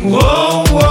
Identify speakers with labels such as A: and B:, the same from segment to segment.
A: traigo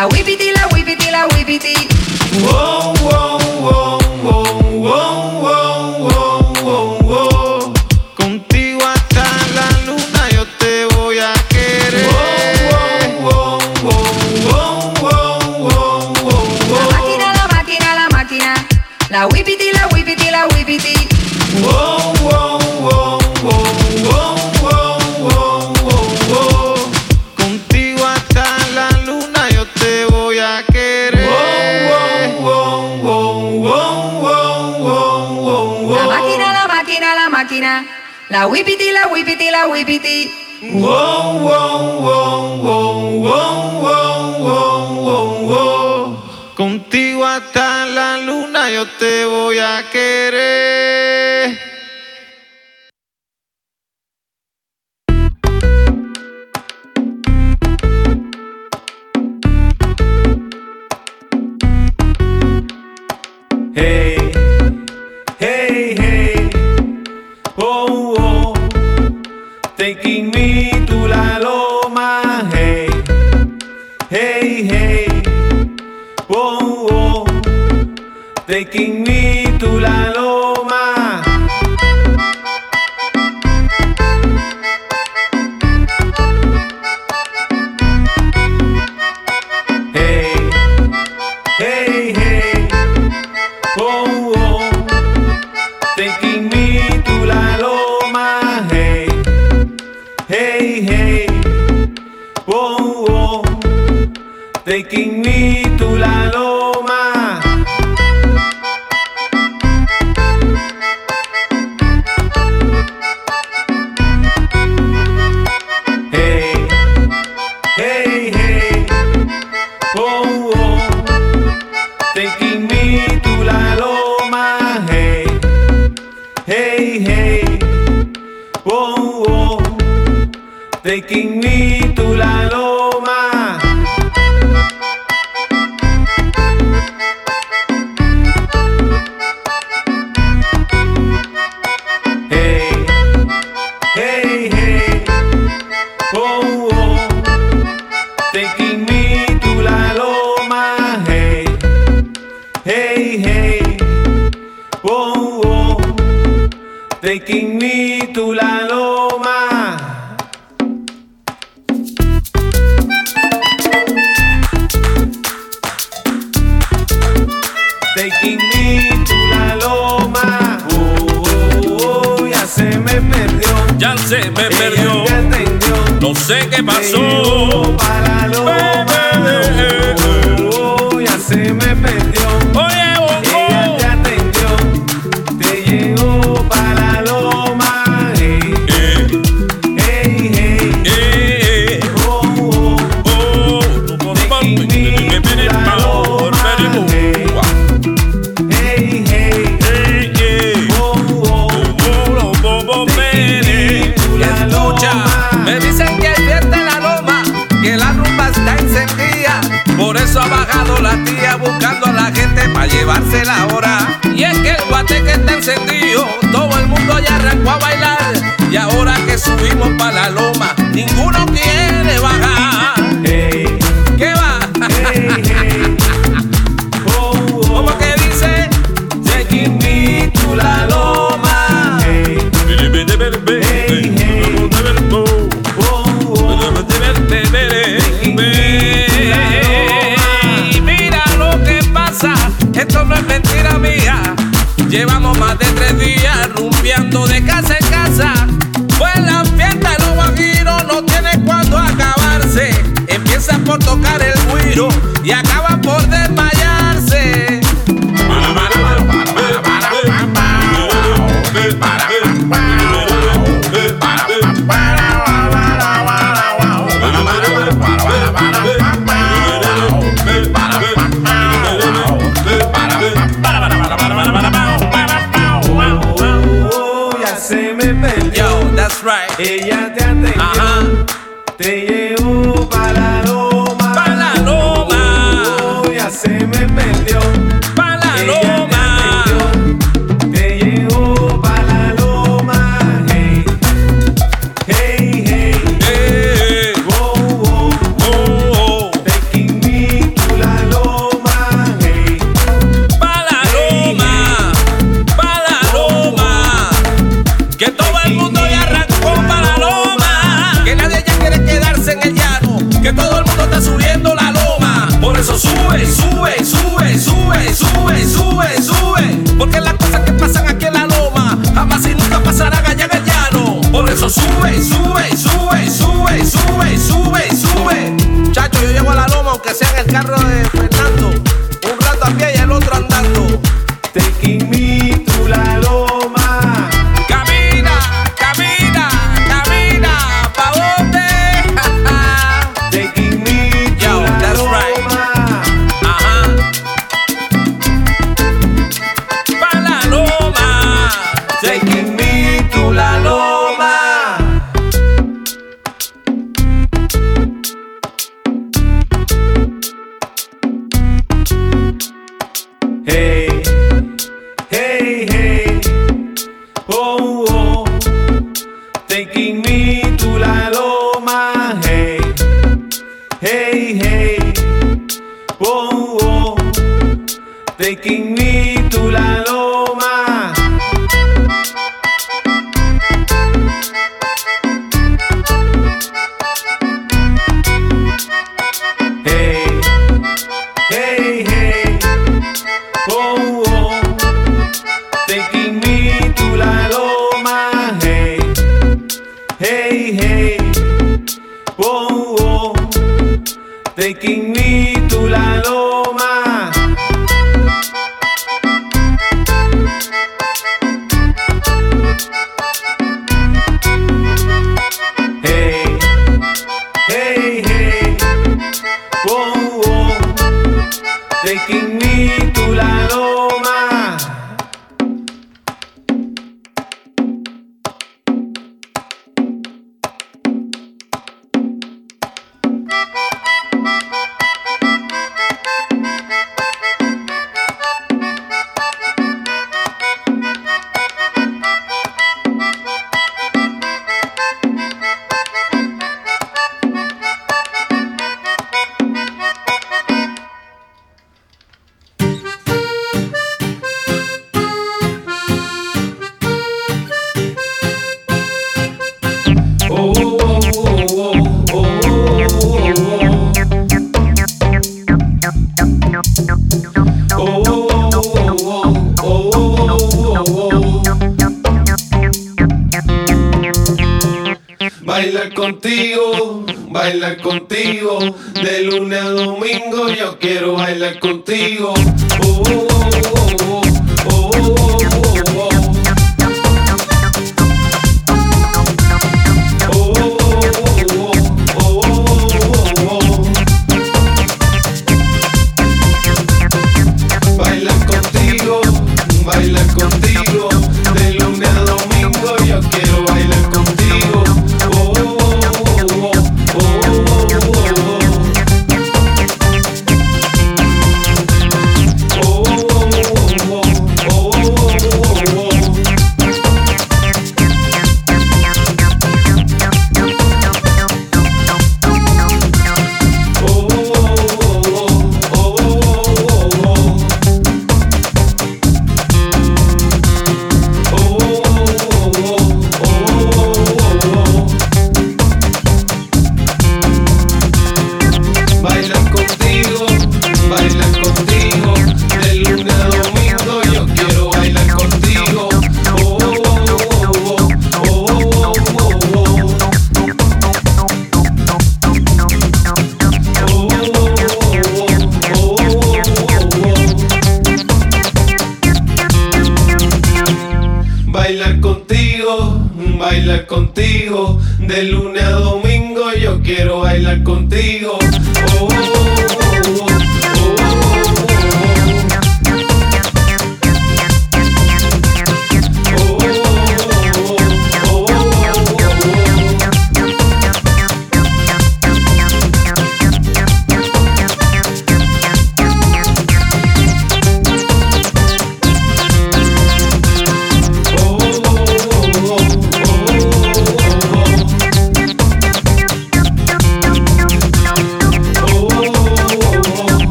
B: La whippity, la whippity, la whippity. Wow, wow. Wipiti, la wipiti, la wipiti.
A: Wow, wow, wow, wow, wow, wow, wow, wow, wow. Contigo hasta la luna yo te voy a querer. Taking me to la loma. Hey, hey, hey. Oh, oh, taking me to la loma, hey, hey, hey, oh, oh, taking me taking me to la loma. Taking me to la loma. Oh, oh, oh, ya se me perdió.
C: Ya se me
A: Ella
C: perdió.
A: te atendió.
C: No sé qué
A: Me
C: pasó.
A: la loma. Oh, oh, ya se me perdió.
C: Oye,
D: Y es que el guateque está encendido, todo el mundo ya arrancó a bailar. Y ahora que subimos para la loma, ninguno quiere bajar. De casa en casa. Pues la fiesta de los guajiros no tiene cuándo acabarse. Empieza por tocar el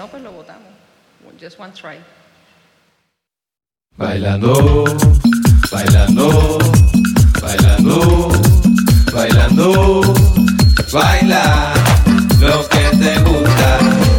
D: no,
B: pues lo votamos. Just one try.
A: Bailando, bailando, bailando, bailando, baila lo que te gusta.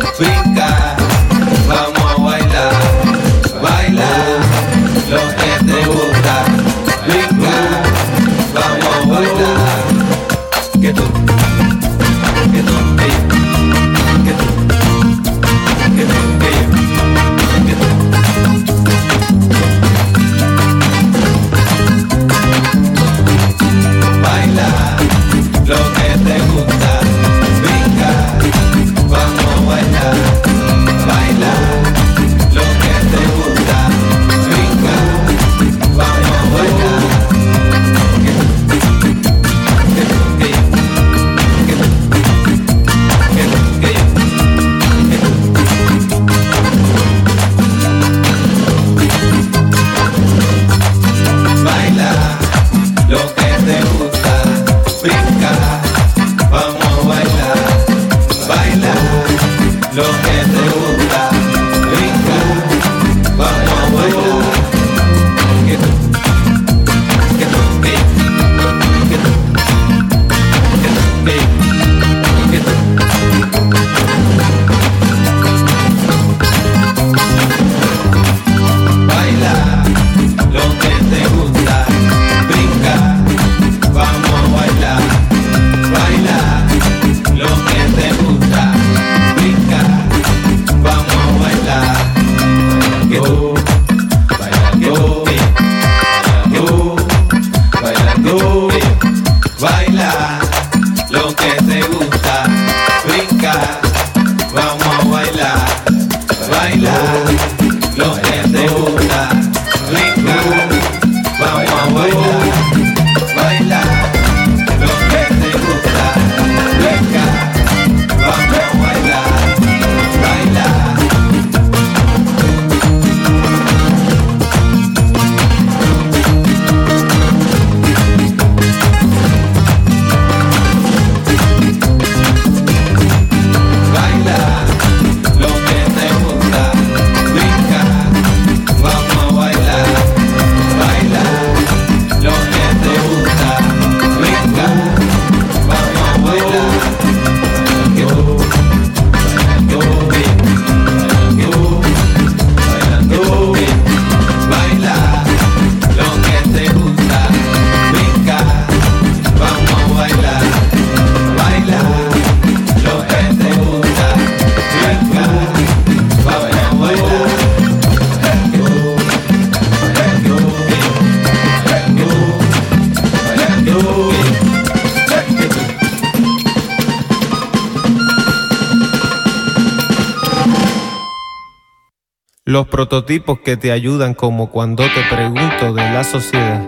E: prototipos que te ayudan como cuando te pregunto de la sociedad.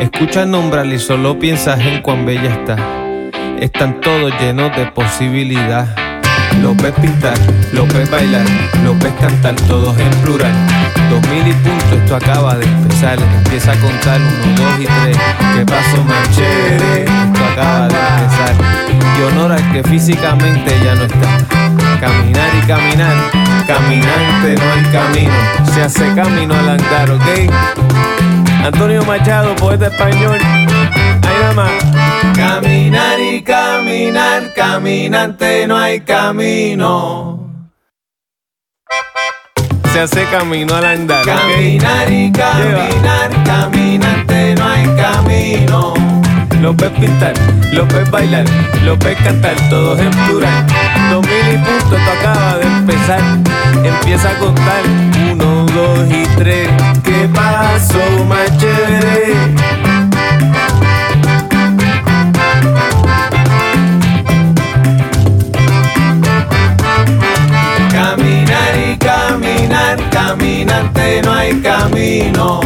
E: Escucha el nombre y solo piensas en cuán bella está. Están todos llenos de posibilidad.
A: Los ves pintar, los ves bailar, los ves cantar, todos en plural. Dos mil y punto, esto acaba de empezar. Empieza a contar uno, dos y tres. ¿Qué pasó, manchere? Esto acaba de empezar. Y honor al que físicamente ya no está Caminar y caminar, caminante no hay camino. Se hace camino al andar, ¿ok? Antonio Machado, poeta español. Ahí nada más. Caminar y caminar, caminante no hay camino. Se hace camino al andar. Caminar y caminar, caminante no hay camino. Lo ves pintar, lo ves bailar, lo ves cantar, todos en plural. Dos mil y punto, esto acaba de empezar. Empieza a contar. Uno, dos y tres. ¿Qué pasó, más chévere? caminante no hay camino.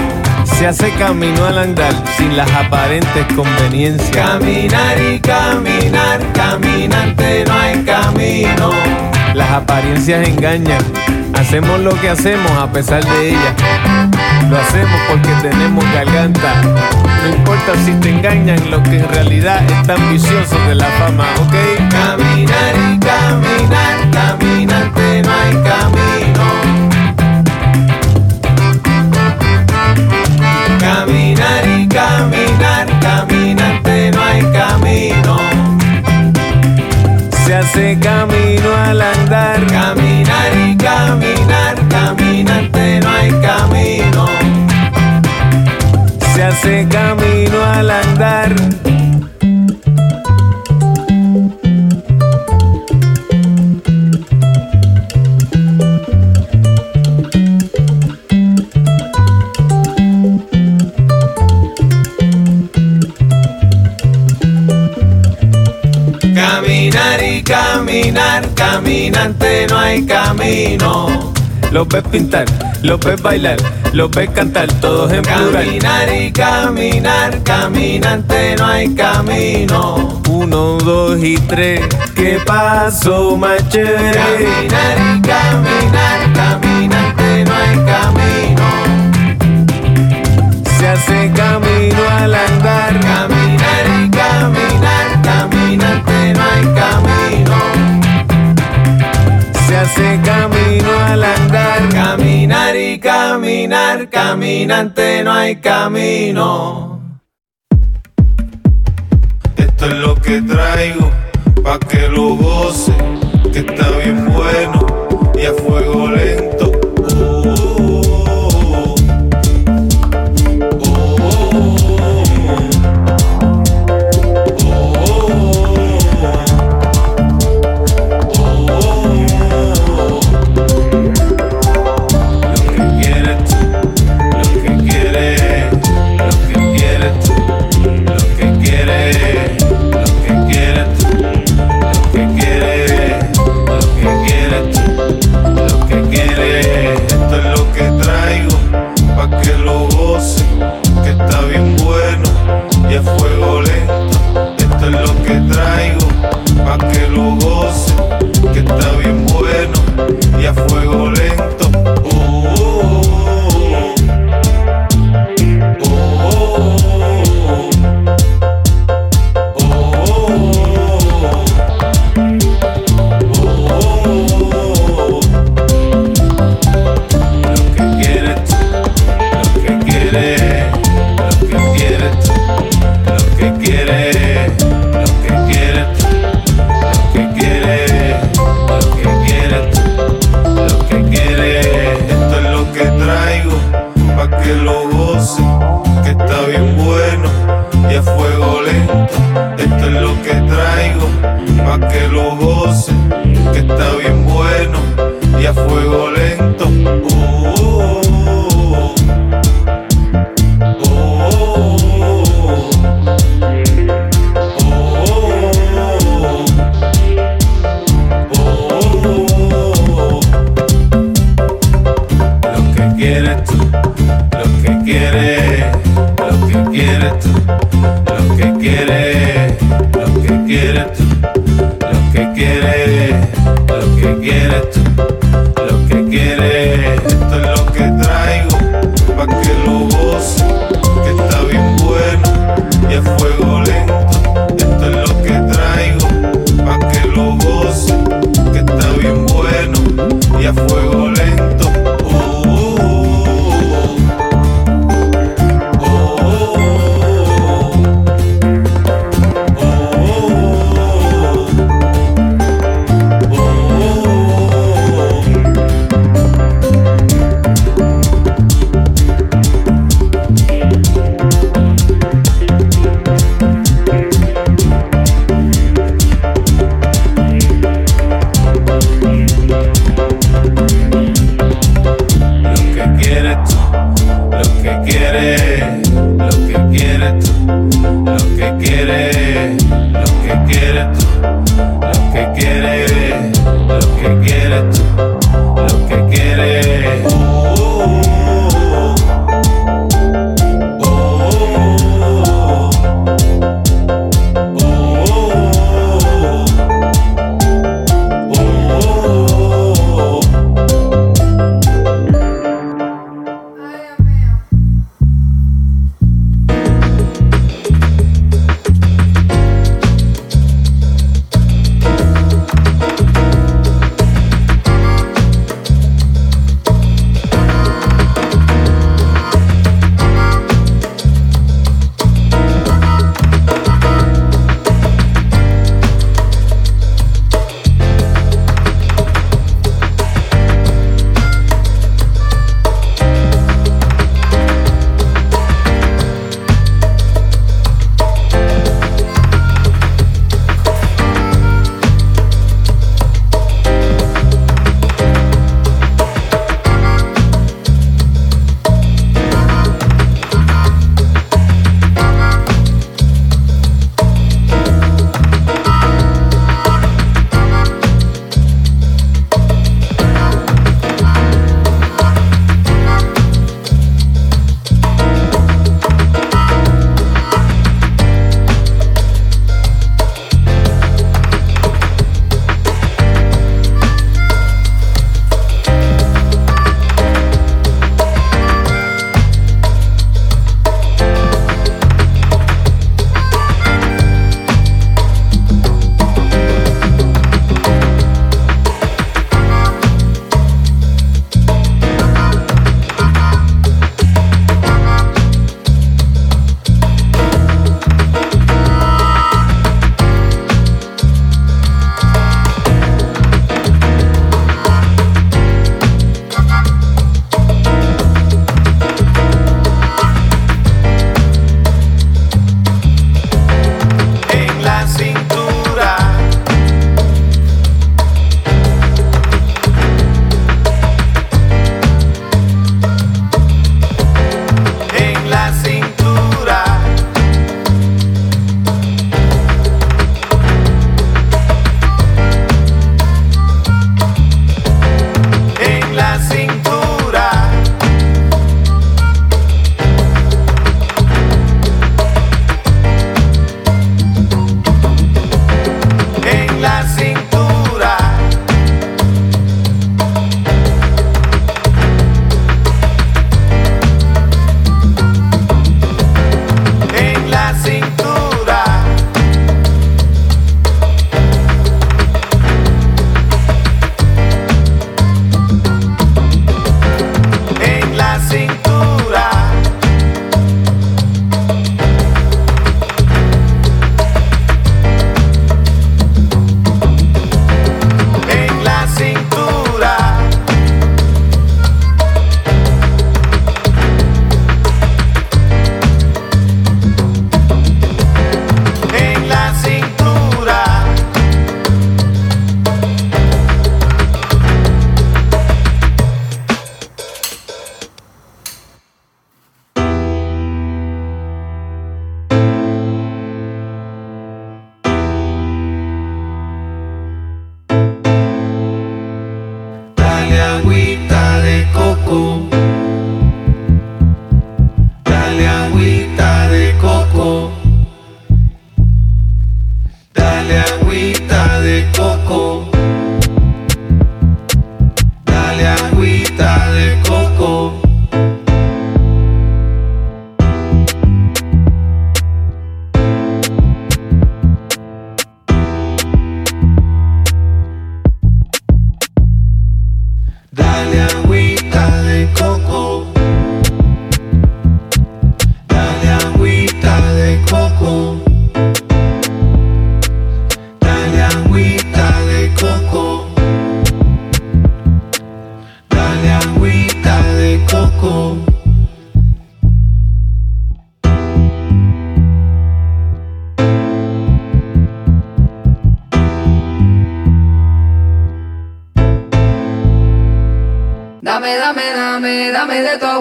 A: Se hace camino al andar sin las aparentes conveniencias. Caminar y caminar, caminante no hay camino. Las apariencias engañan, hacemos lo que hacemos a pesar de ellas. Lo hacemos porque tenemos garganta. No importa si te engañan, lo que en realidad es tan vicioso de la fama, ¿ok? Caminar y caminar, caminante no hay camino. Caminar caminante no hay camino. Se hace camino al andar. Caminar y caminar, caminante no hay camino. Se hace camino al andar. Caminar, caminante no hay camino. Los ves pintar, los ves bailar, los ves cantar, todos en plural. Caminar y caminar, caminante no hay camino. Uno, dos y tres, ¿qué paso más chévere? Caminar y caminar, caminante no hay camino. Se hace camino al andar. Hace camino al andar. Caminar y caminar, caminante no hay camino. Esto es lo que traigo, pa' que lo goce, que está bien bueno y a fuego lento.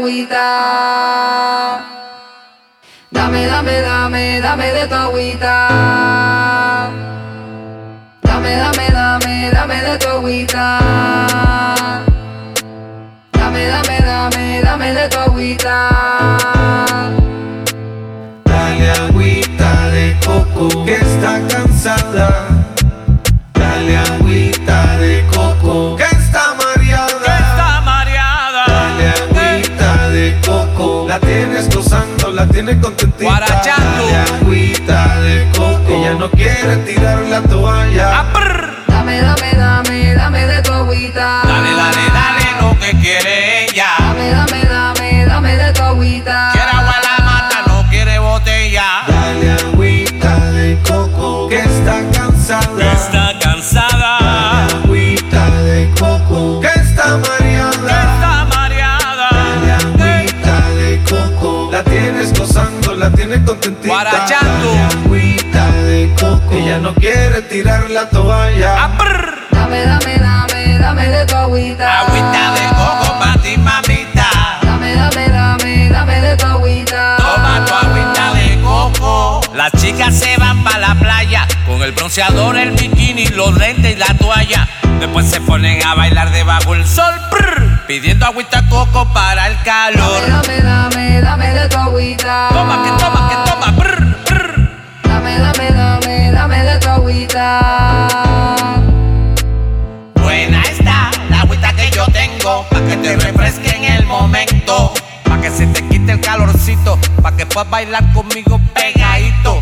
B: Agüita.
A: Quiere tirar la toalla.
B: Dame, dame, dame, dame de tu agüita.
D: Dale, dale, dale lo que quiere ella.
B: Dame, dame, dame, dame de tu agüita.
D: Quiere agua la mata, no quiere botella.
A: Dale agüita de coco que está cansada.
D: Está cansada.
A: Agüita de coco que está mareada.
D: Está mareada.
A: Dale agüita de coco. La tienes gozando, la tienes contentita. No quiere tirar la toalla.
D: Ah, prr.
B: Dame, dame, dame, dame de tu agüita.
D: Agüita de coco pa' ti, mamita.
B: Dame, dame, dame, dame de tu agüita.
D: Toma tu agüita de coco. Las chicas se van pa' la playa con el bronceador, el bikini, los lentes y la toalla. Después se ponen a bailar debajo el sol, prr, pidiendo agüita coco para el calor.
B: Dame, dame, dame de tu agüita.
D: Toma, que toma, que toma, prr, prr.
B: Dame, dame, dame, dame
D: Buena está la agüita que yo tengo, pa' que te refresque en el momento, pa' que se te quite el calorcito, pa' que puedas bailar conmigo pegadito.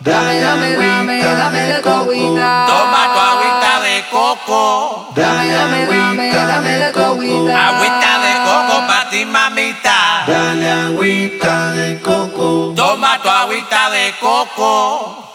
B: Dame, dame, dame, dame de tu agüita.
D: Toma tu agüita de coco,
B: Dame, dame, dame, dame de tu agüita.
D: agüita de coco pa' ti, mamita.
A: Dale agüita de coco.
D: Toma tu agüita de coco.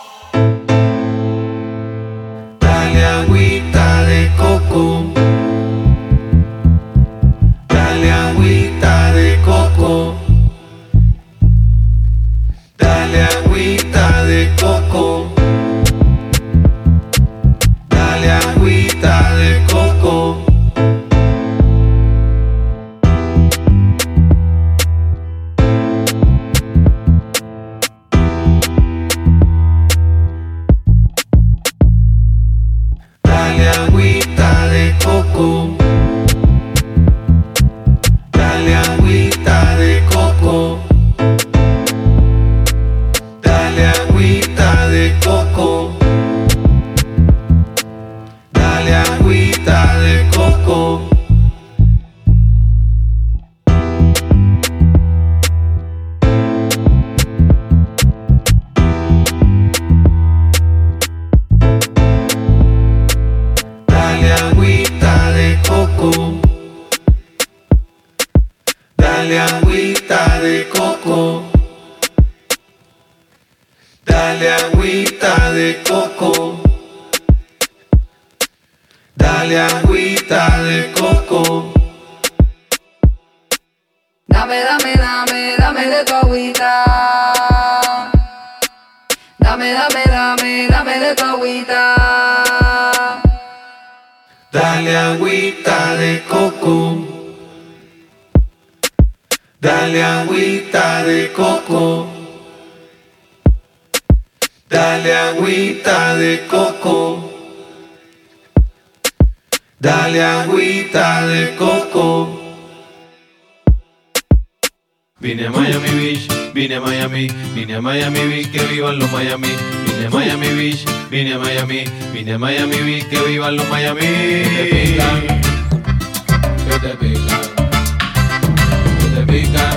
A: Dale agüita de coco. Dale agüita de coco. Vine a Miami Beach, vine a Miami, vine a Miami Beach, que vivan los Miami. Vine a Miami Beach, vine a Miami, vine a Miami Beach, que vivan los Miami. Que te pican, que te pican, que te pican,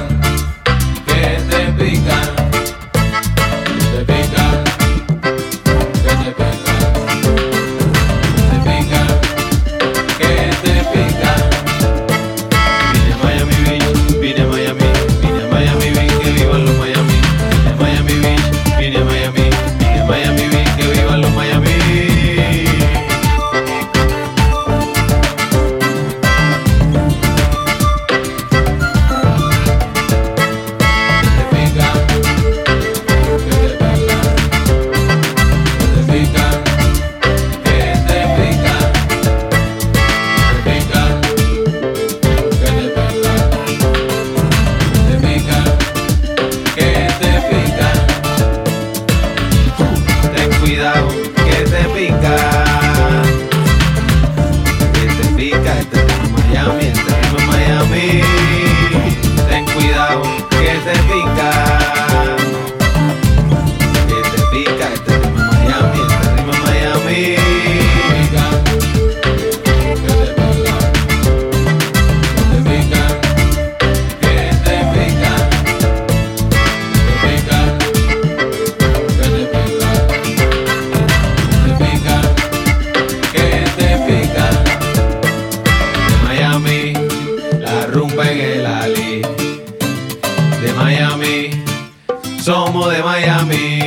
A: rumba en el Ali. De Miami, somos de Miami.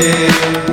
A: Por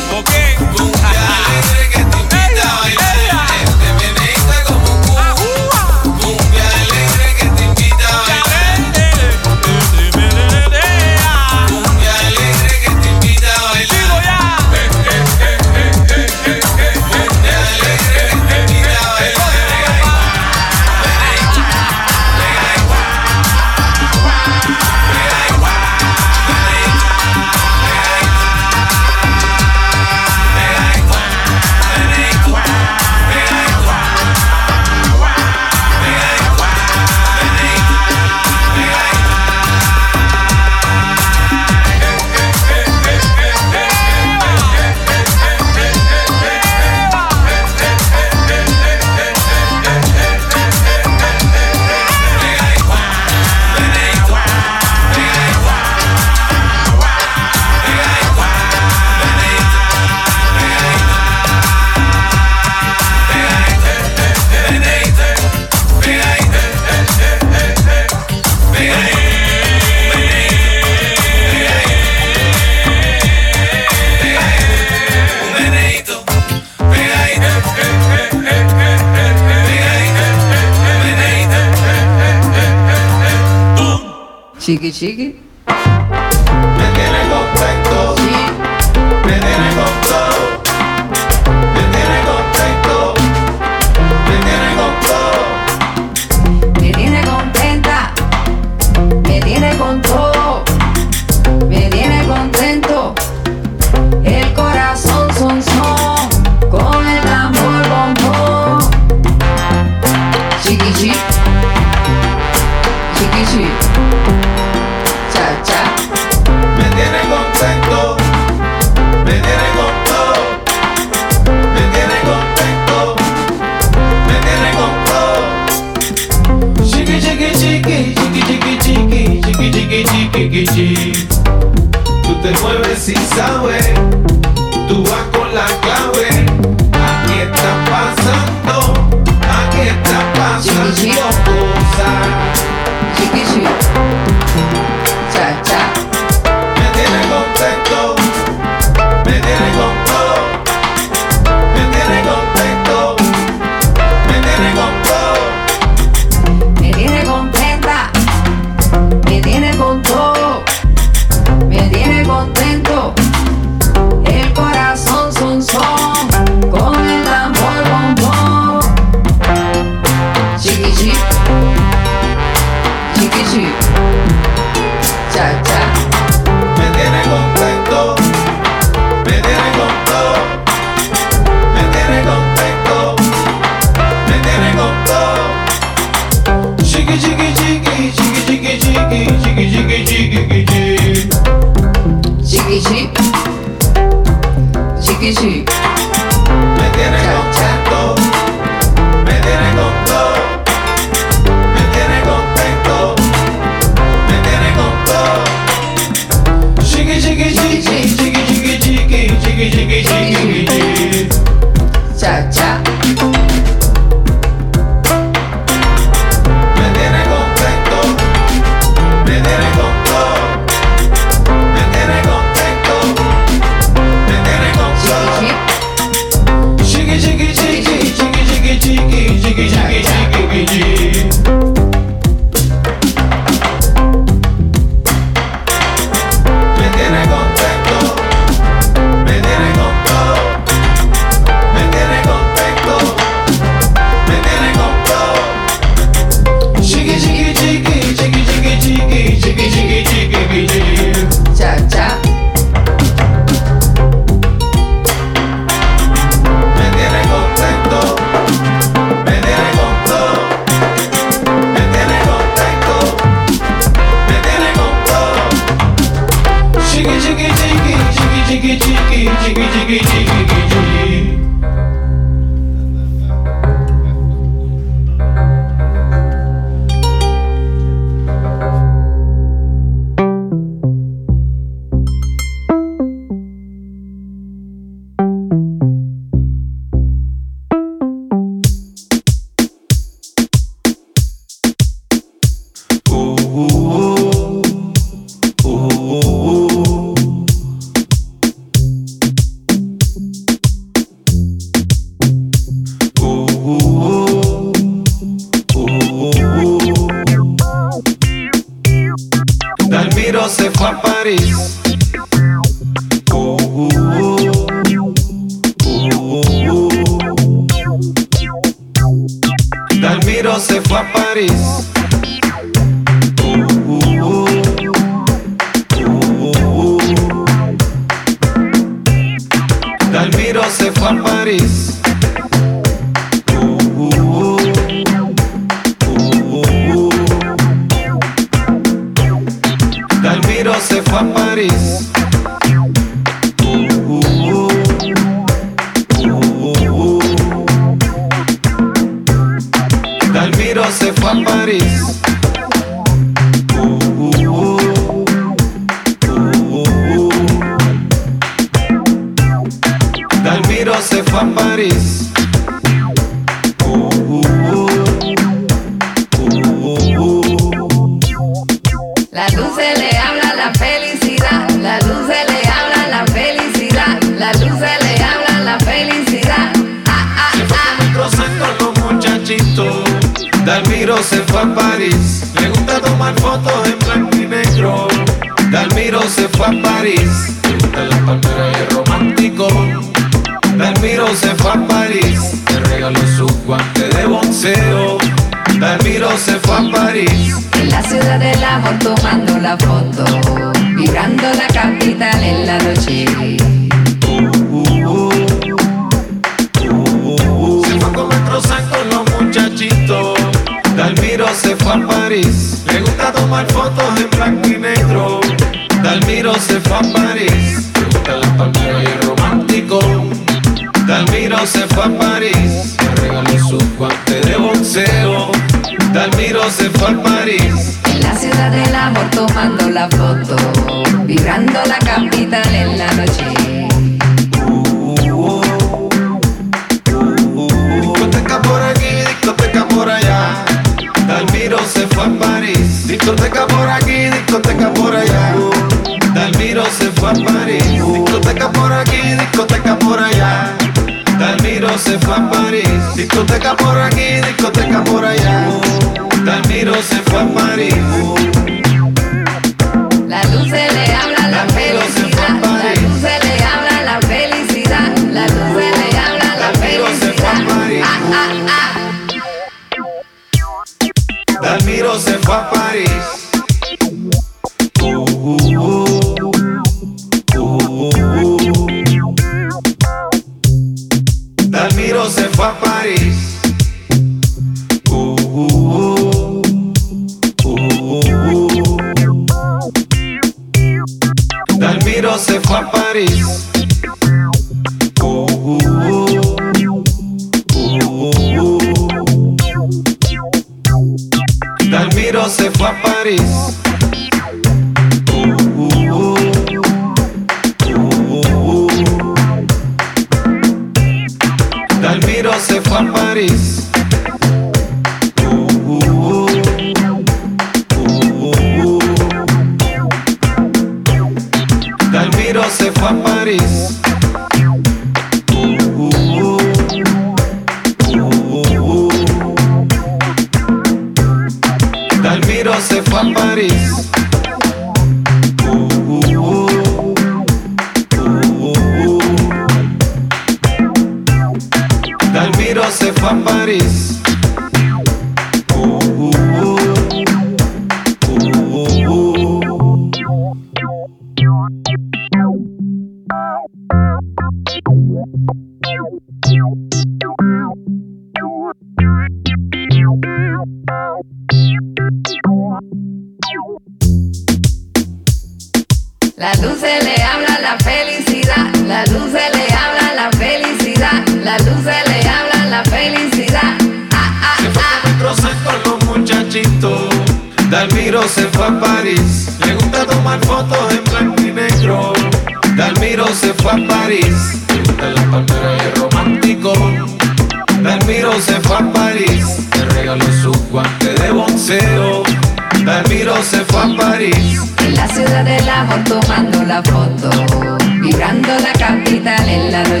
B: la.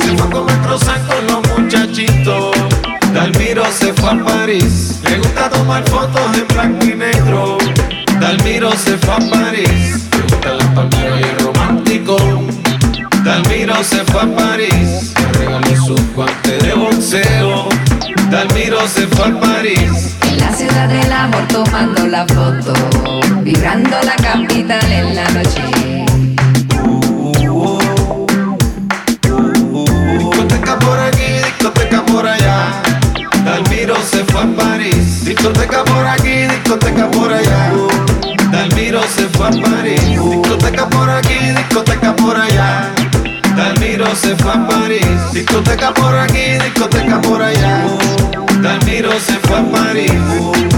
B: Se
A: fue comer los muchachitos. Dalmiro se fue a París. Le gusta tomar fotos en blanco y negro. Dalmiro se fue a París. Le gusta las palmeras y el romántico. Dalmiro se fue a París. Le regaló sus guantes de boxeo. Dalmiro se fue a París.
B: En la ciudad del amor tomando la foto vibrando la capital en la noche.
A: Discoteca por aquí, discoteca por allá. Dalmiro se fue a París. Discoteca por aquí, discoteca por allá. Dalmiro se fue a París. Discoteca por aquí, discoteca por allá. Dalmiro se fue a París. Discoteca por aquí, discoteca por allá. Dalmiro se fue a París.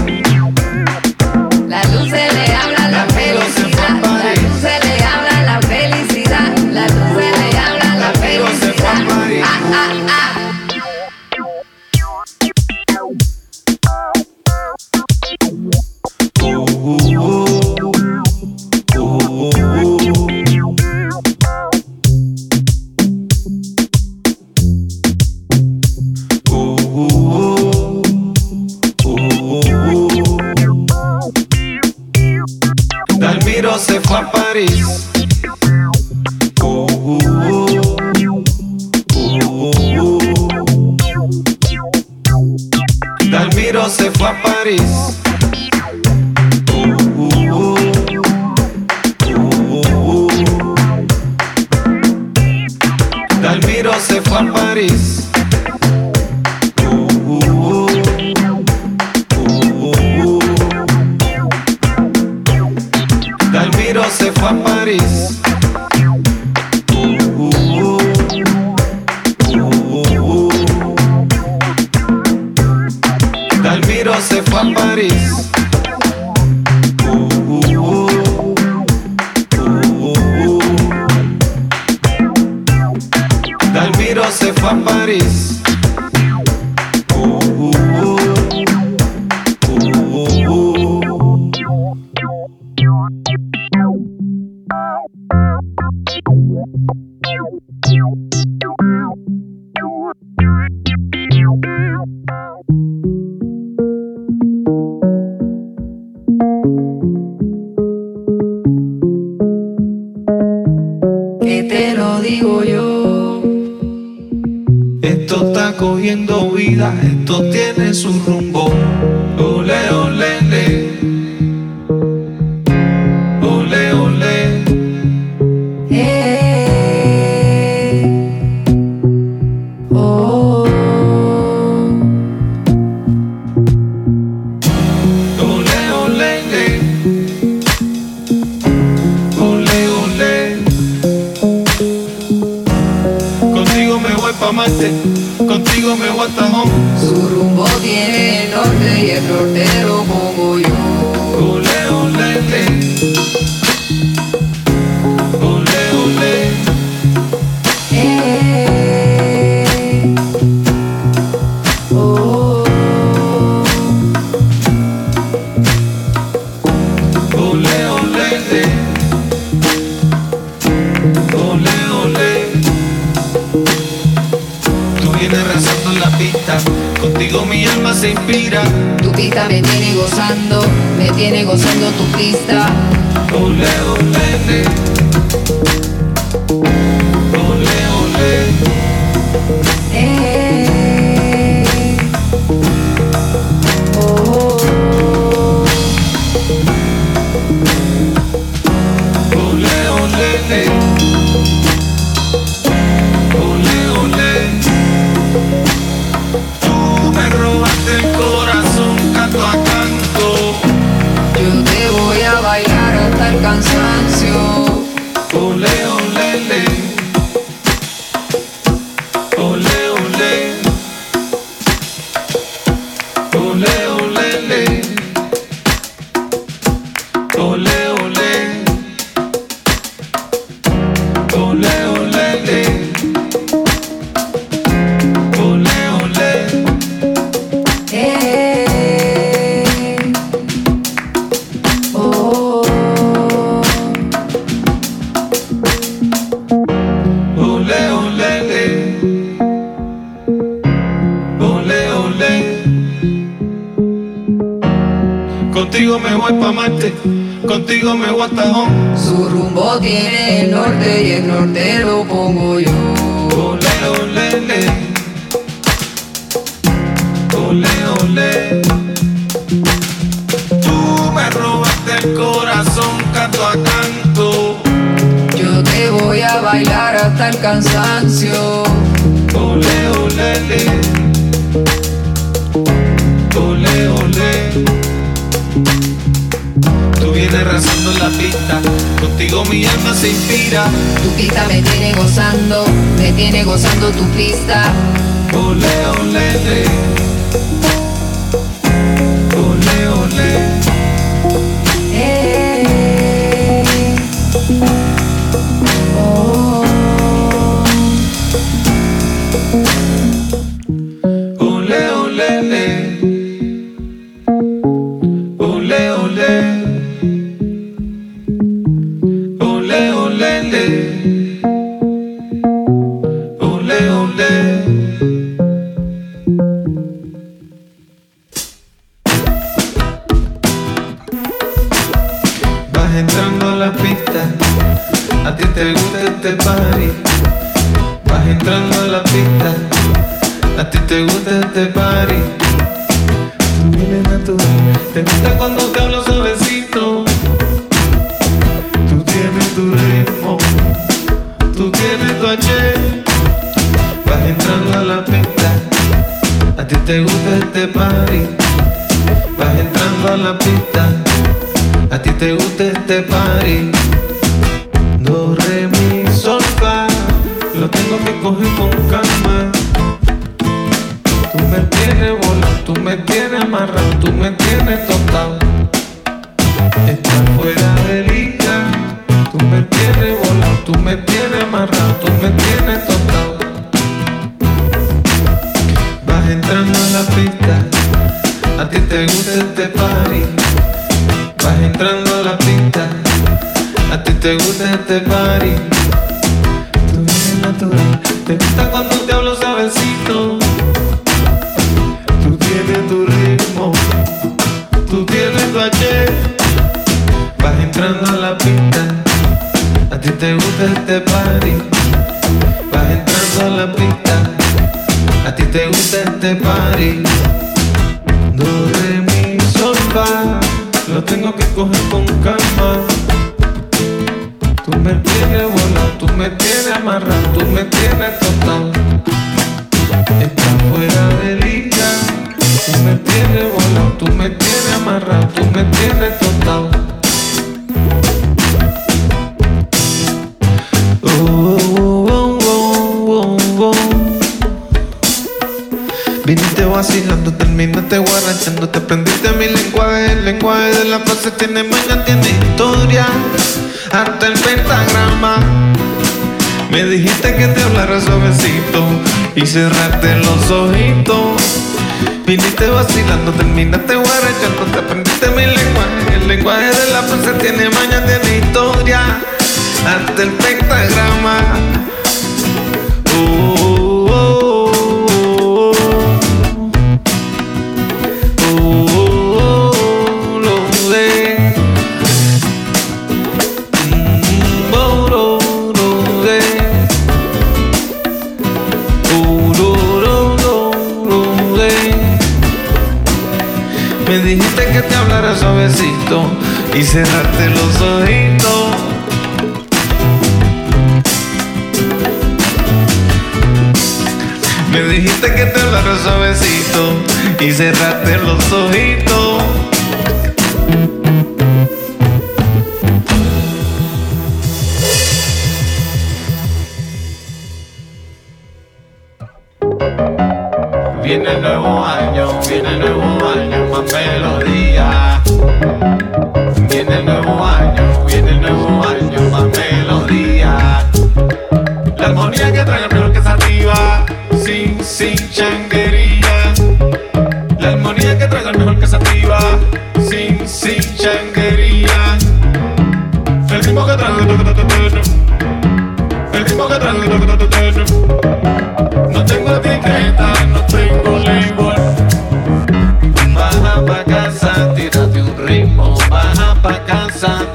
A: Contigo me voy pa' Marte, contigo me voy hasta home.
B: Su rumbo tiene el norte y el norte lo pongo yo.
A: Ole, ole, le. Ole, ole. Tú me robaste el corazón canto a canto.
B: Yo te voy a bailar hasta el cansancio.
A: Ole, ole, le. Ole, ole
B: tiene
A: razón la pista. Contigo mi alma se inspira.
B: Tu pista me tiene gozando, me tiene gozando tu pista.
A: Ole, ole, ole.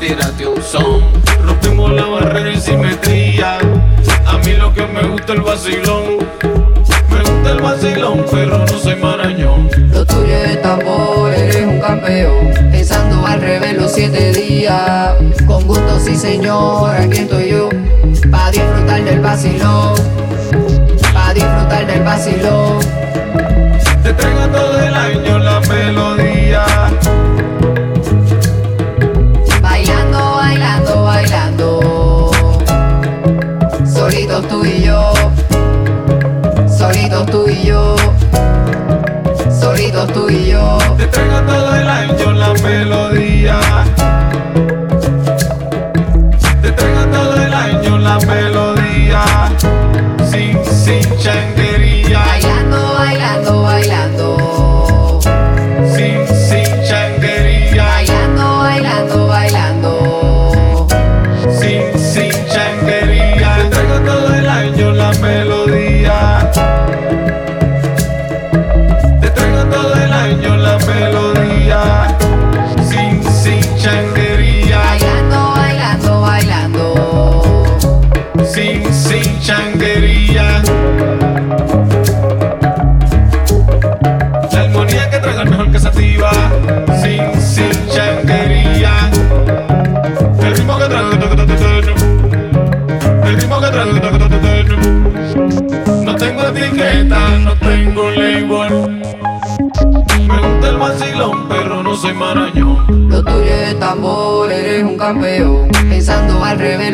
A: tírate un son. Rompimos la barrera en simetría. A mí lo que me gusta es el vacilón. Me gusta el vacilón, pero no soy marañón.
B: Lo tuyo es tambor, eres un campeón. Pensando al revés los siete días. Con gusto, sí señor, aquí estoy yo. Pa' disfrutar del vacilón. Pa' disfrutar del vacilón.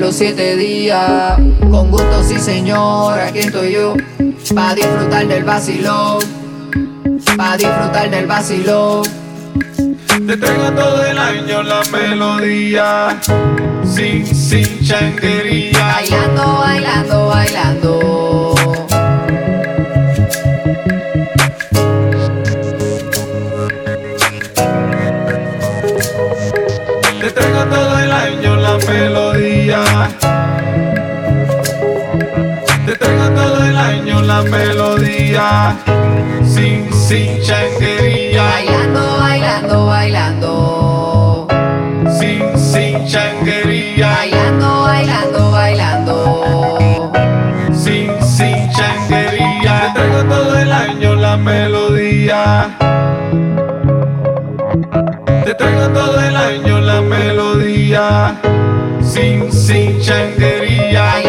B: los siete días. Con gusto, sí, señor, aquí estoy yo. Pa' disfrutar del vacilón. Pa' disfrutar del vacilón.
A: Te traigo todo el año la melodía. Sin, sin changuería.
B: Bailando, bailando, bailando.
A: melodía, sin, sin changuería.
B: Bailando, bailando, bailando.
A: Sin, sin changuería.
B: Bailando, bailando, bailando.
A: Sin, sin changuería. Te traigo todo el año la melodía. Te traigo todo el año la melodía. Sin, sin changuería.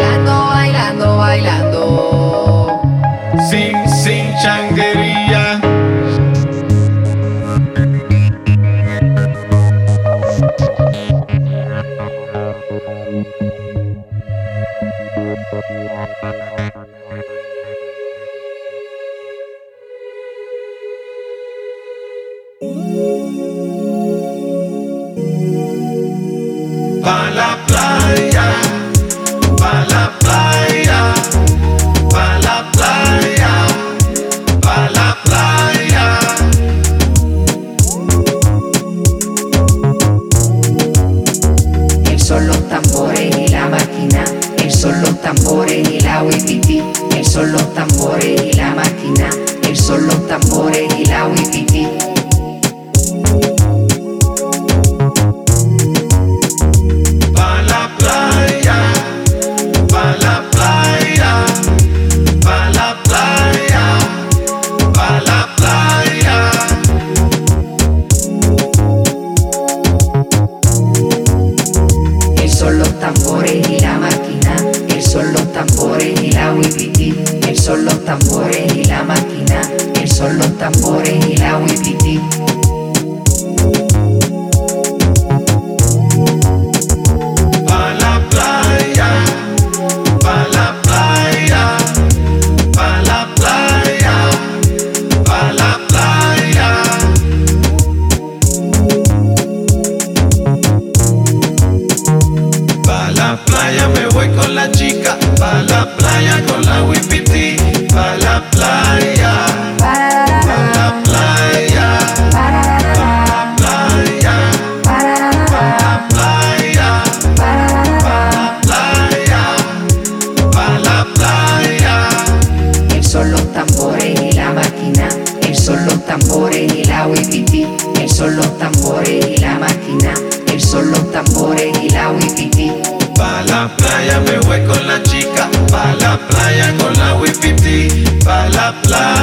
A: blah.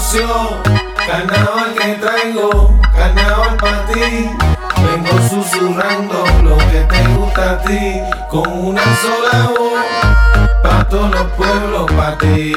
A: anunció. Carnaval que traigo, carnaval para ti. Vengo susurrando lo que te gusta a ti. Con una sola voz, para todos los pueblos, para ti.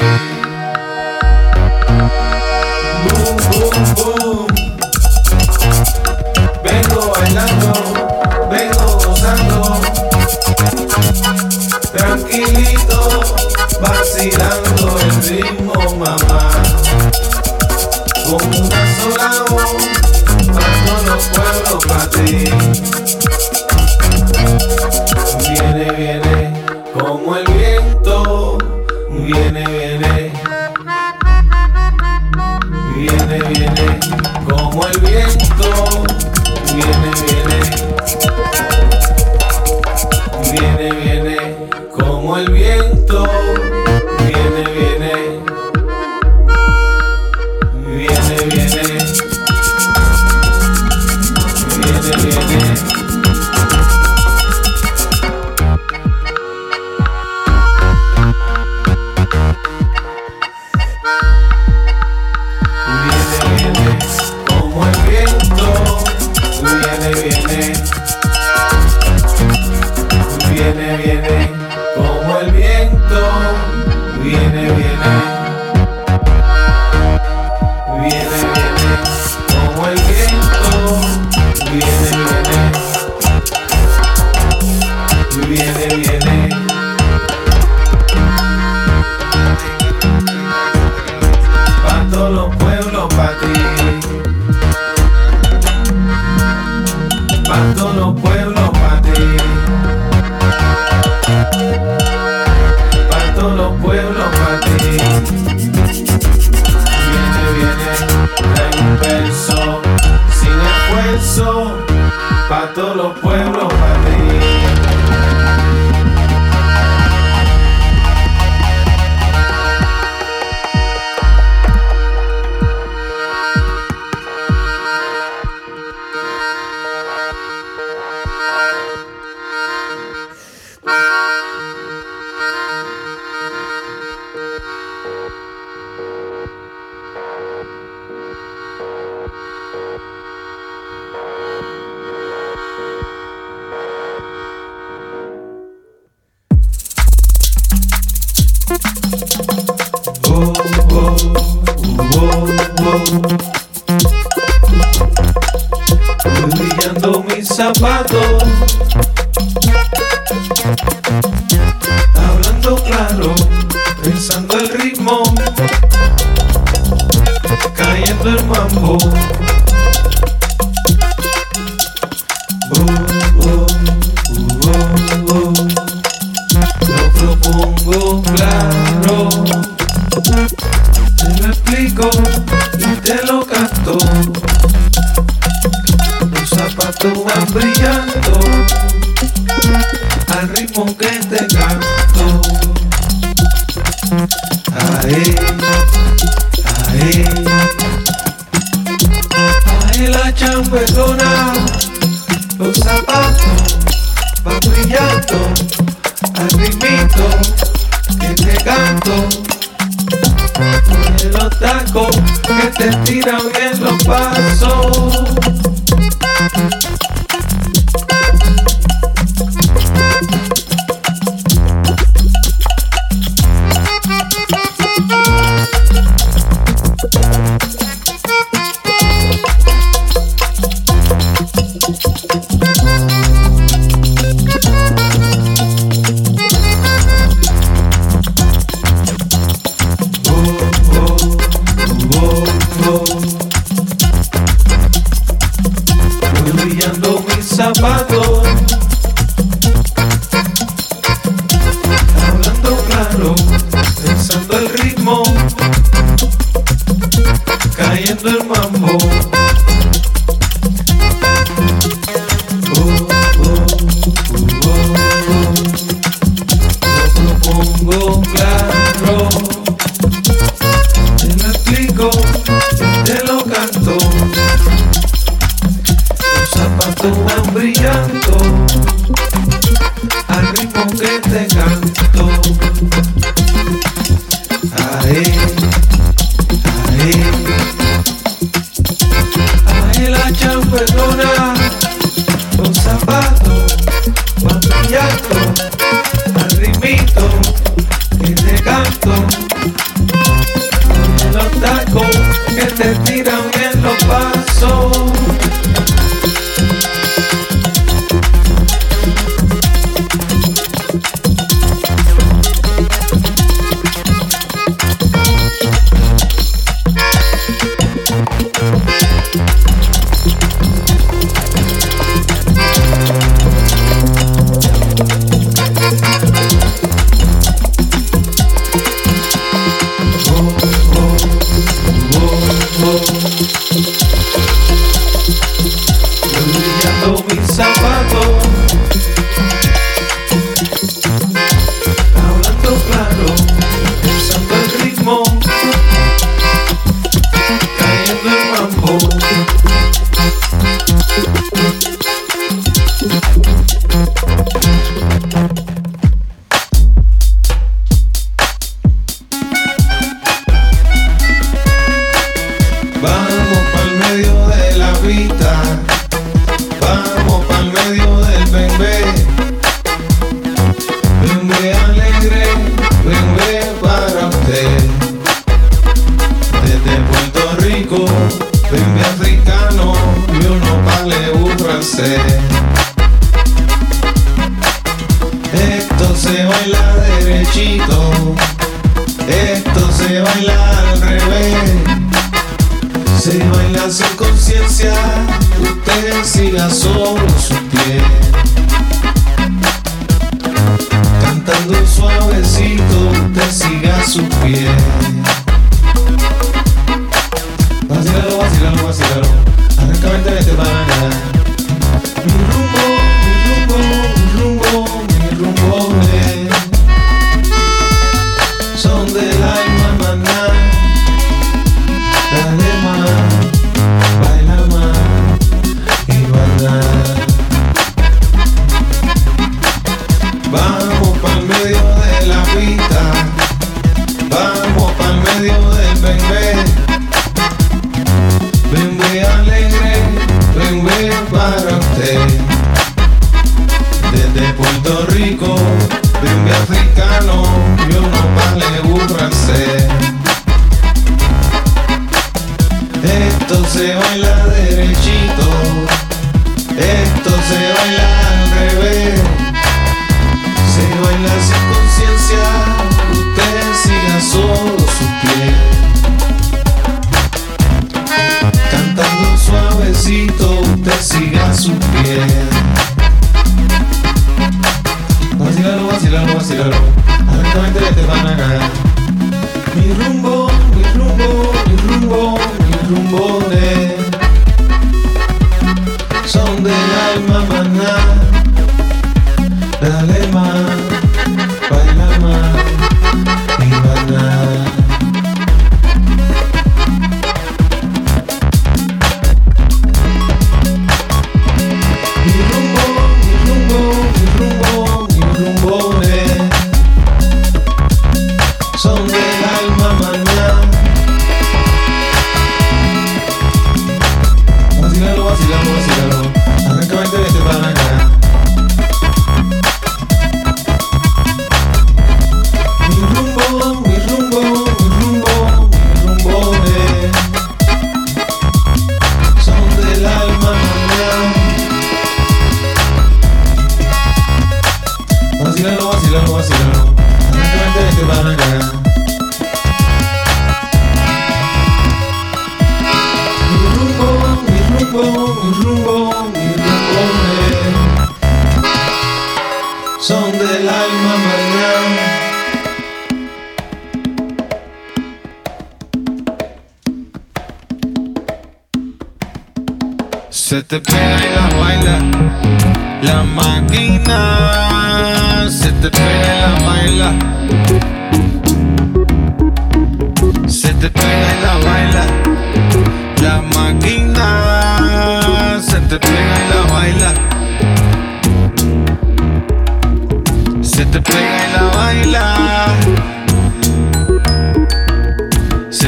A: Brillando al ritmo que te canto.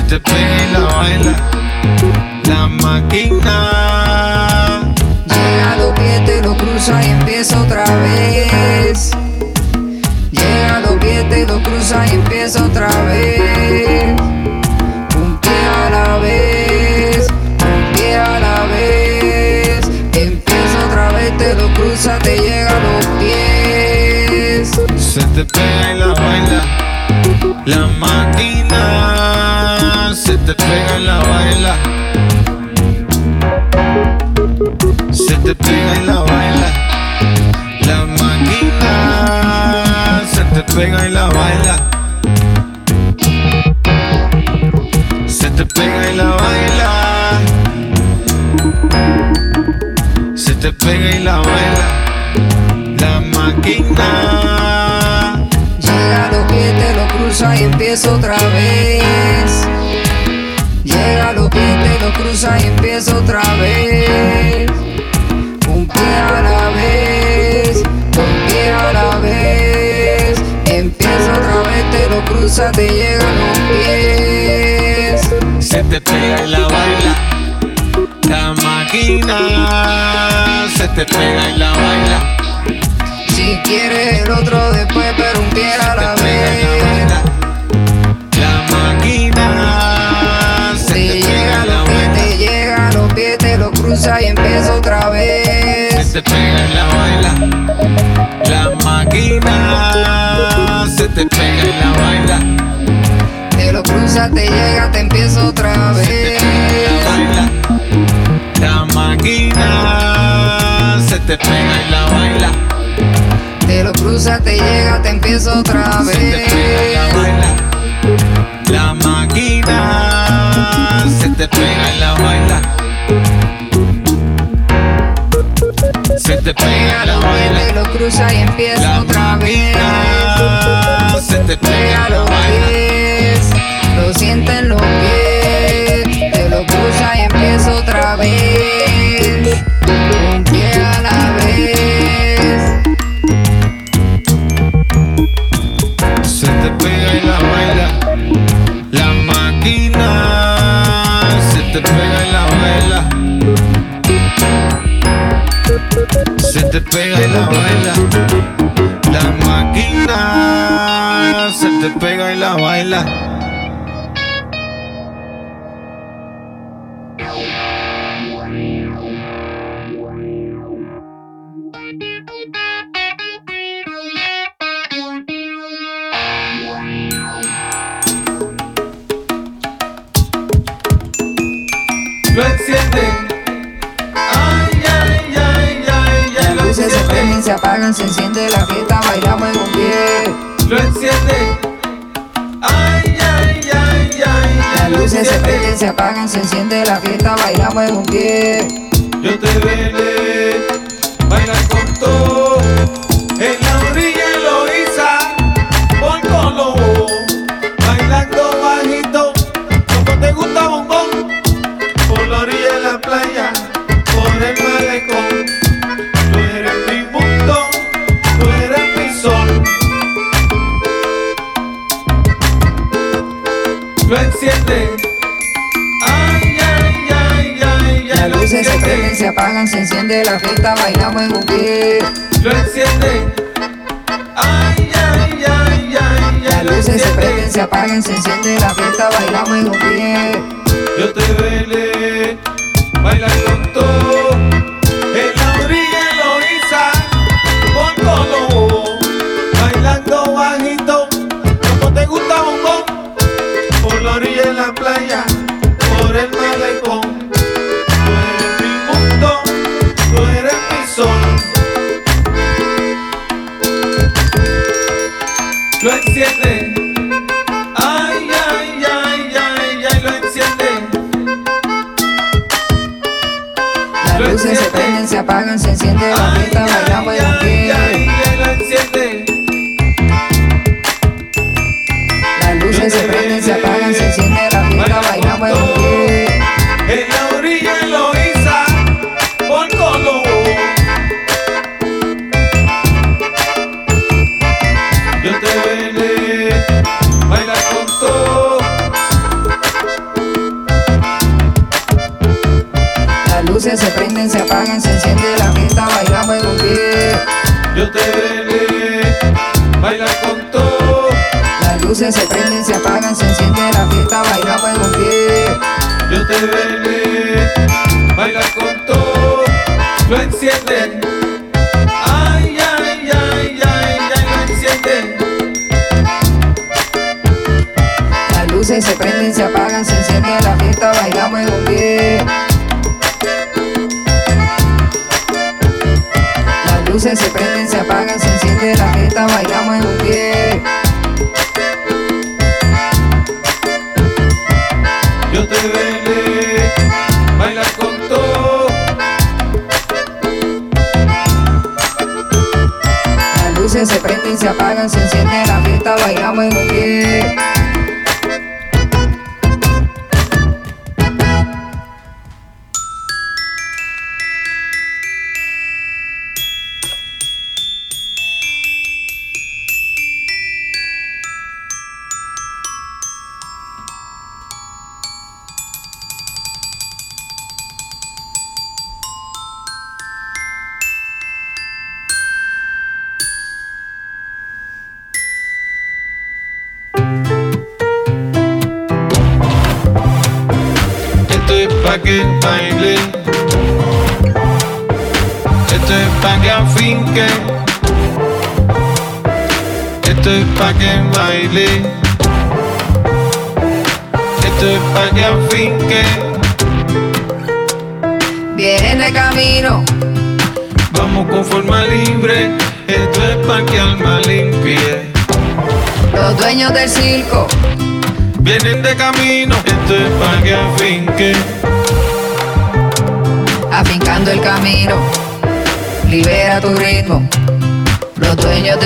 A: Te pega y la baila. La máquina.
B: Llega a los pies, te lo cruza y empieza otra vez. Llega a los pies, te lo cruza y empieza otra vez. Un pie a la vez, un pie a la vez. Empieza otra vez, te lo cruza, te llega a los pies.
A: Se te pega te pega y la baila. La máquina.
B: Llega los pies, te lo cruza y empieza otra vez. Llega los pies, te lo cruza y empieza otra vez. Un pie a la vez, un pie a la vez. Empieza otra vez, te lo cruza, te llega a los pies.
A: se te pega y la baila. La máquina te pega y la baila.
B: Si quieres el otro después, pero un pie a la vez.
A: La máquina se
B: Te
A: te
B: llega a los pies, te llega a los pies, te lo cruza y empieza otra vez.
A: Se te pega y la baila. La máquina se te pega y la baila.
B: Te lo cruza, te llega, te empieza otra
A: Se te
B: vez.
A: pega y la baila. La máquina Te
B: llega, te empieza otra
A: Se te pega la
B: vez.
A: baila. La máquina se te pega y la baila. Se te pega la baila.
B: Te lo cruza y empieza
A: La
B: otra vez.
A: se te pega la
B: los
A: baila.
B: pies, lo siente en los pies. Te lo cruza y empieza otra vez.
A: Te pega y la baila. La máquina se te pega y la baila. Se enciende
B: la fiesta, bailamos en un pie.
A: Lo enciende. Ay, ay, ay, ay, ay.
B: Las luces se prenden, se apagan, se enciende la fiesta, bailamos en un pie.
A: Yo te veré enciende
B: la fiesta, bailamos en un pie.
A: lo enciende. Ay, ay, ay, ay, ay,
B: Las luces se prenden, se apagan, se enciende la fiesta, bailamos en un pie.
A: Yo te veré enciende
B: la
A: Yo te veré bailar con todo.
B: Las luces se prenden, se apagan, se enciende la fiesta, bailamos en un pie.
A: Yo te veré bailar con todo. Lo enciende. Ay, ay, ay, ay, ay, lo enciende.
B: Las luces se prenden, se apagan, se enciende la fiesta, bailamos en un pie. Luces se prenden, se apagan, se enciende la fiesta, bailamos en un pie.
A: Yo te veré bailar con todo.
B: Las luces se prenden, se apagan, se enciende la fiesta, bailamos en un pie.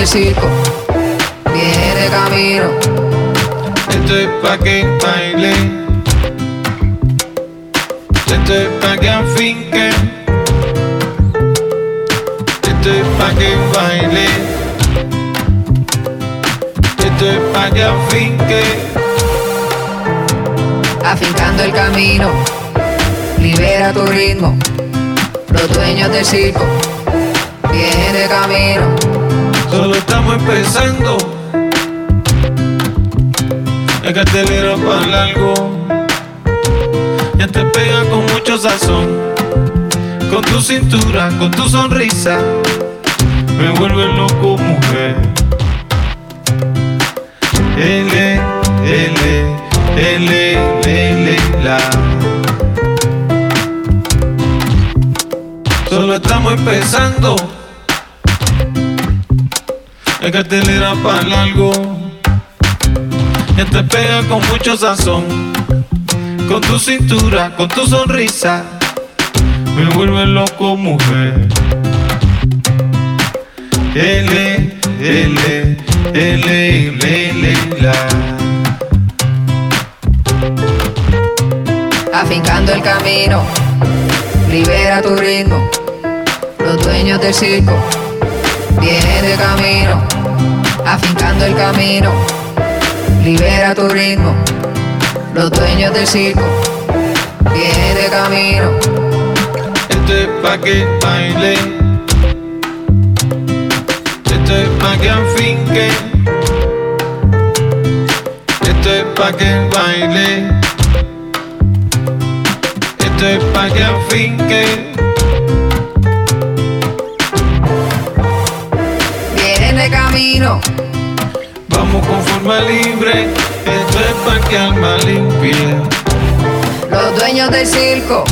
B: Del circo. Viene de camino,
A: Esto es pa' que baile. Esto es pa' que afinque. Esto es pa' que baile. Esto es pa' que afinque.
B: afincando el camino. Libera tu ritmo, los dueños del circo. Viene de camino,
A: Solo estamos empezando. El cartelero para largo. Ya te pega con mucho sazón. Con tu cintura, con tu sonrisa. Me vuelve loco, mujer. L, L, L, L, la. Solo estamos empezando. El cartelera para largo. Te pega con mucho sazón. Con tu cintura, con tu sonrisa. Me vuelve loco, mujer. L, L, L, L, L, la.
B: afincando el camino. Libera tu ritmo, los dueños del circo. Viene de camino, afincando el camino. Libera tu ritmo, los dueños del circo. Viene de camino,
A: Esto es pa' que baile. Esto es pa' que afinque. Esto es pa' que baile. Esto es pa' que afinque. Vamos con forma libre, esto es para que alma limpia.
B: Los dueños del circo.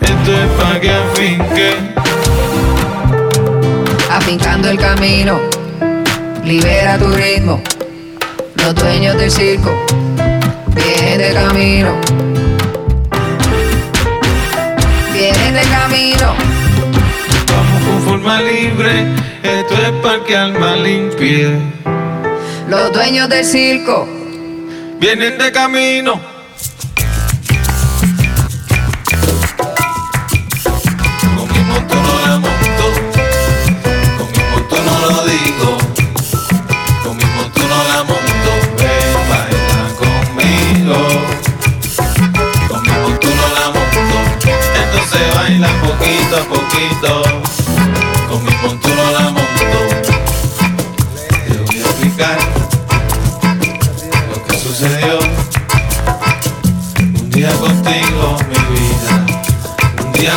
A: Esto es para que afinque.
B: Afincando el camino, libera tu ritmo. Los dueños del circo, vienen de camino.
A: Vienen de camino. Vamos con forma libre
B: los dueños del circo
A: vienen de camino.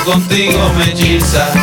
A: contigo me hechiza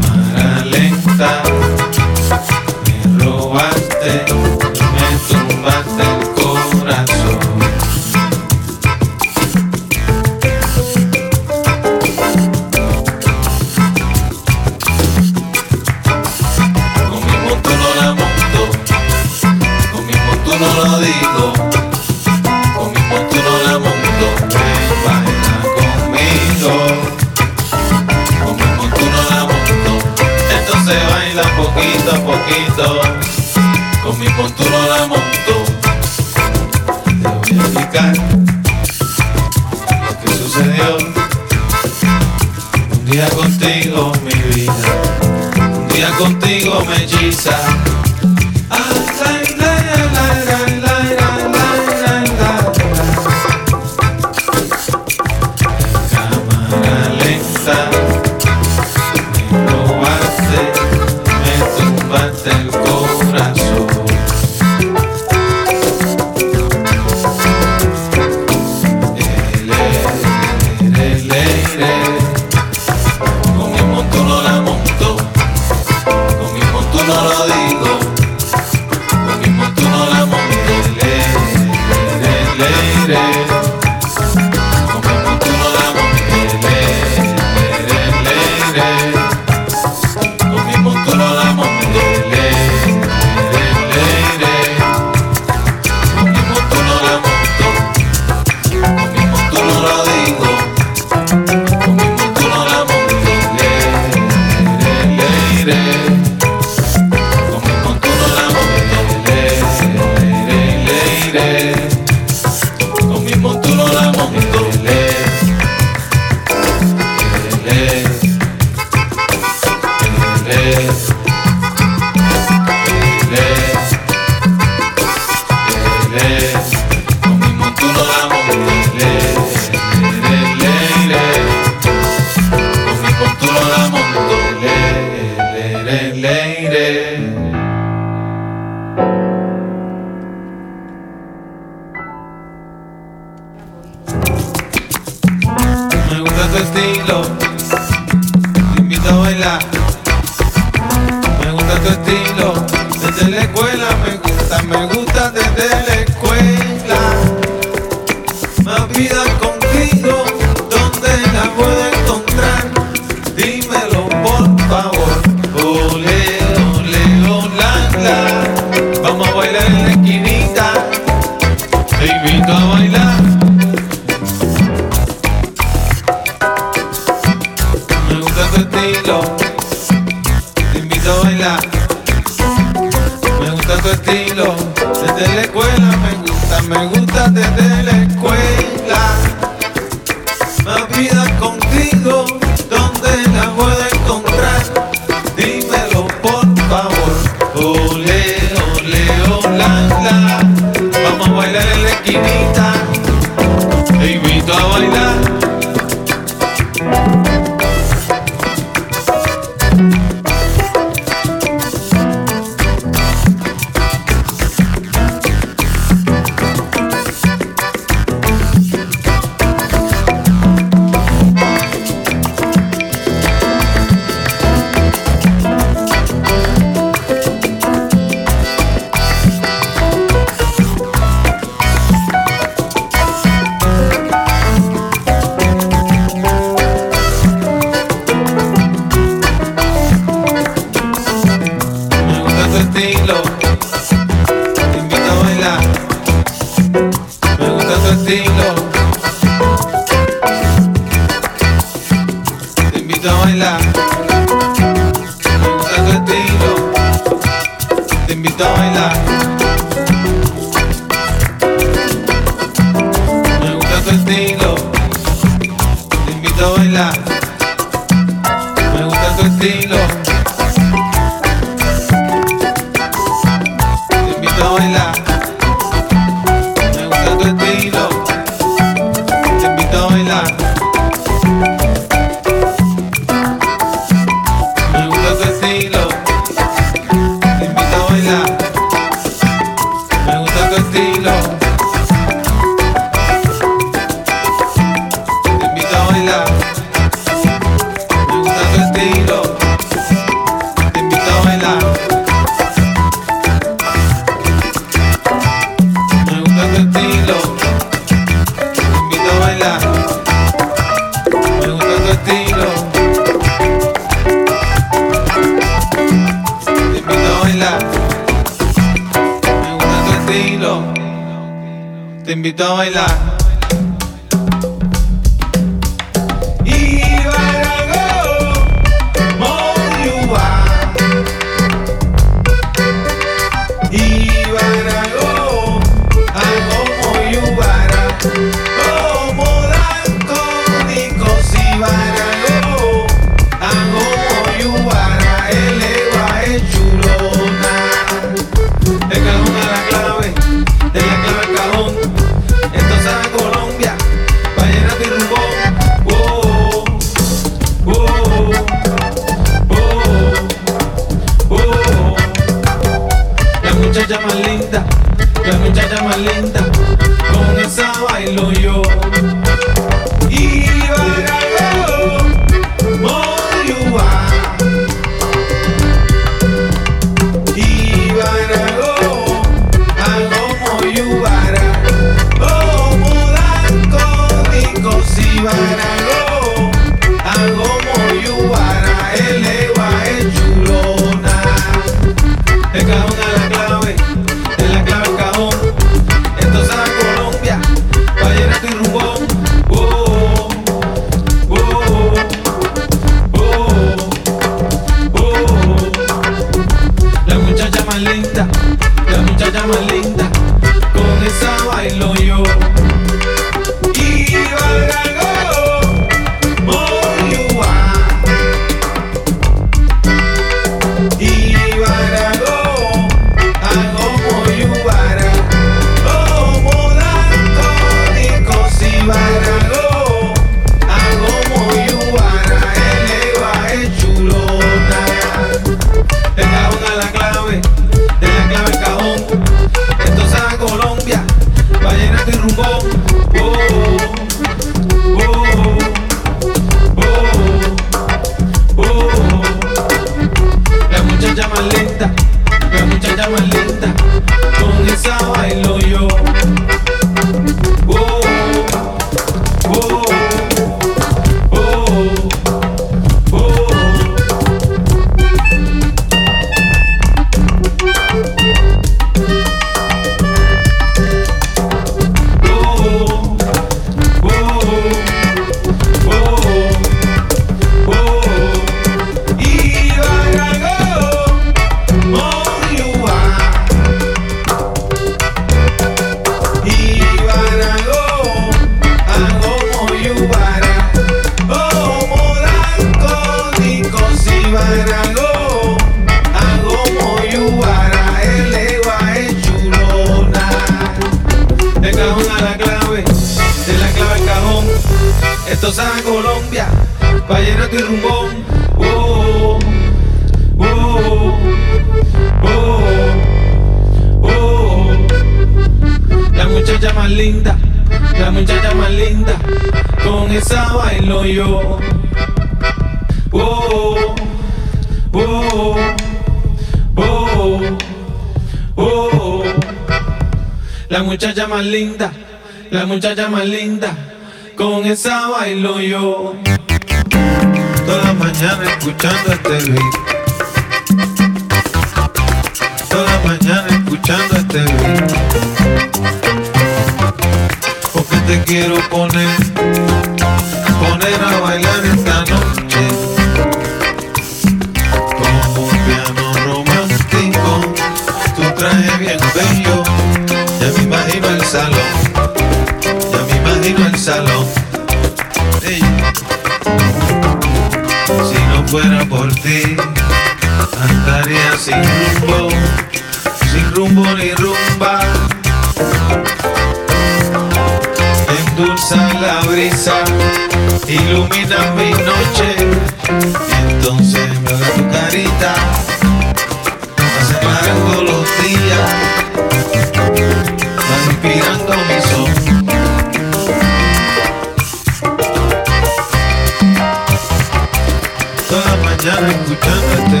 A: Toda mañana escuchando este.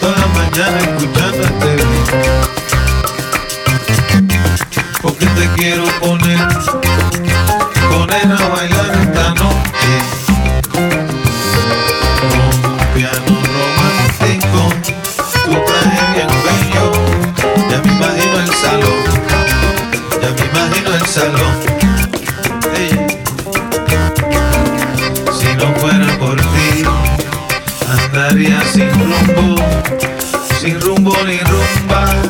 A: Toda mañana escuchando este. Porque te quiero poner, poner a bailar esta noche. Con un piano romántico, tu traje bien bello. Ya me imagino el salón, ya me imagino el salón. Rolling Rumba.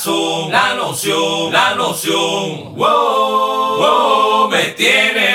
D: Razón, la noción, la noción. Wow, wow, me tiene.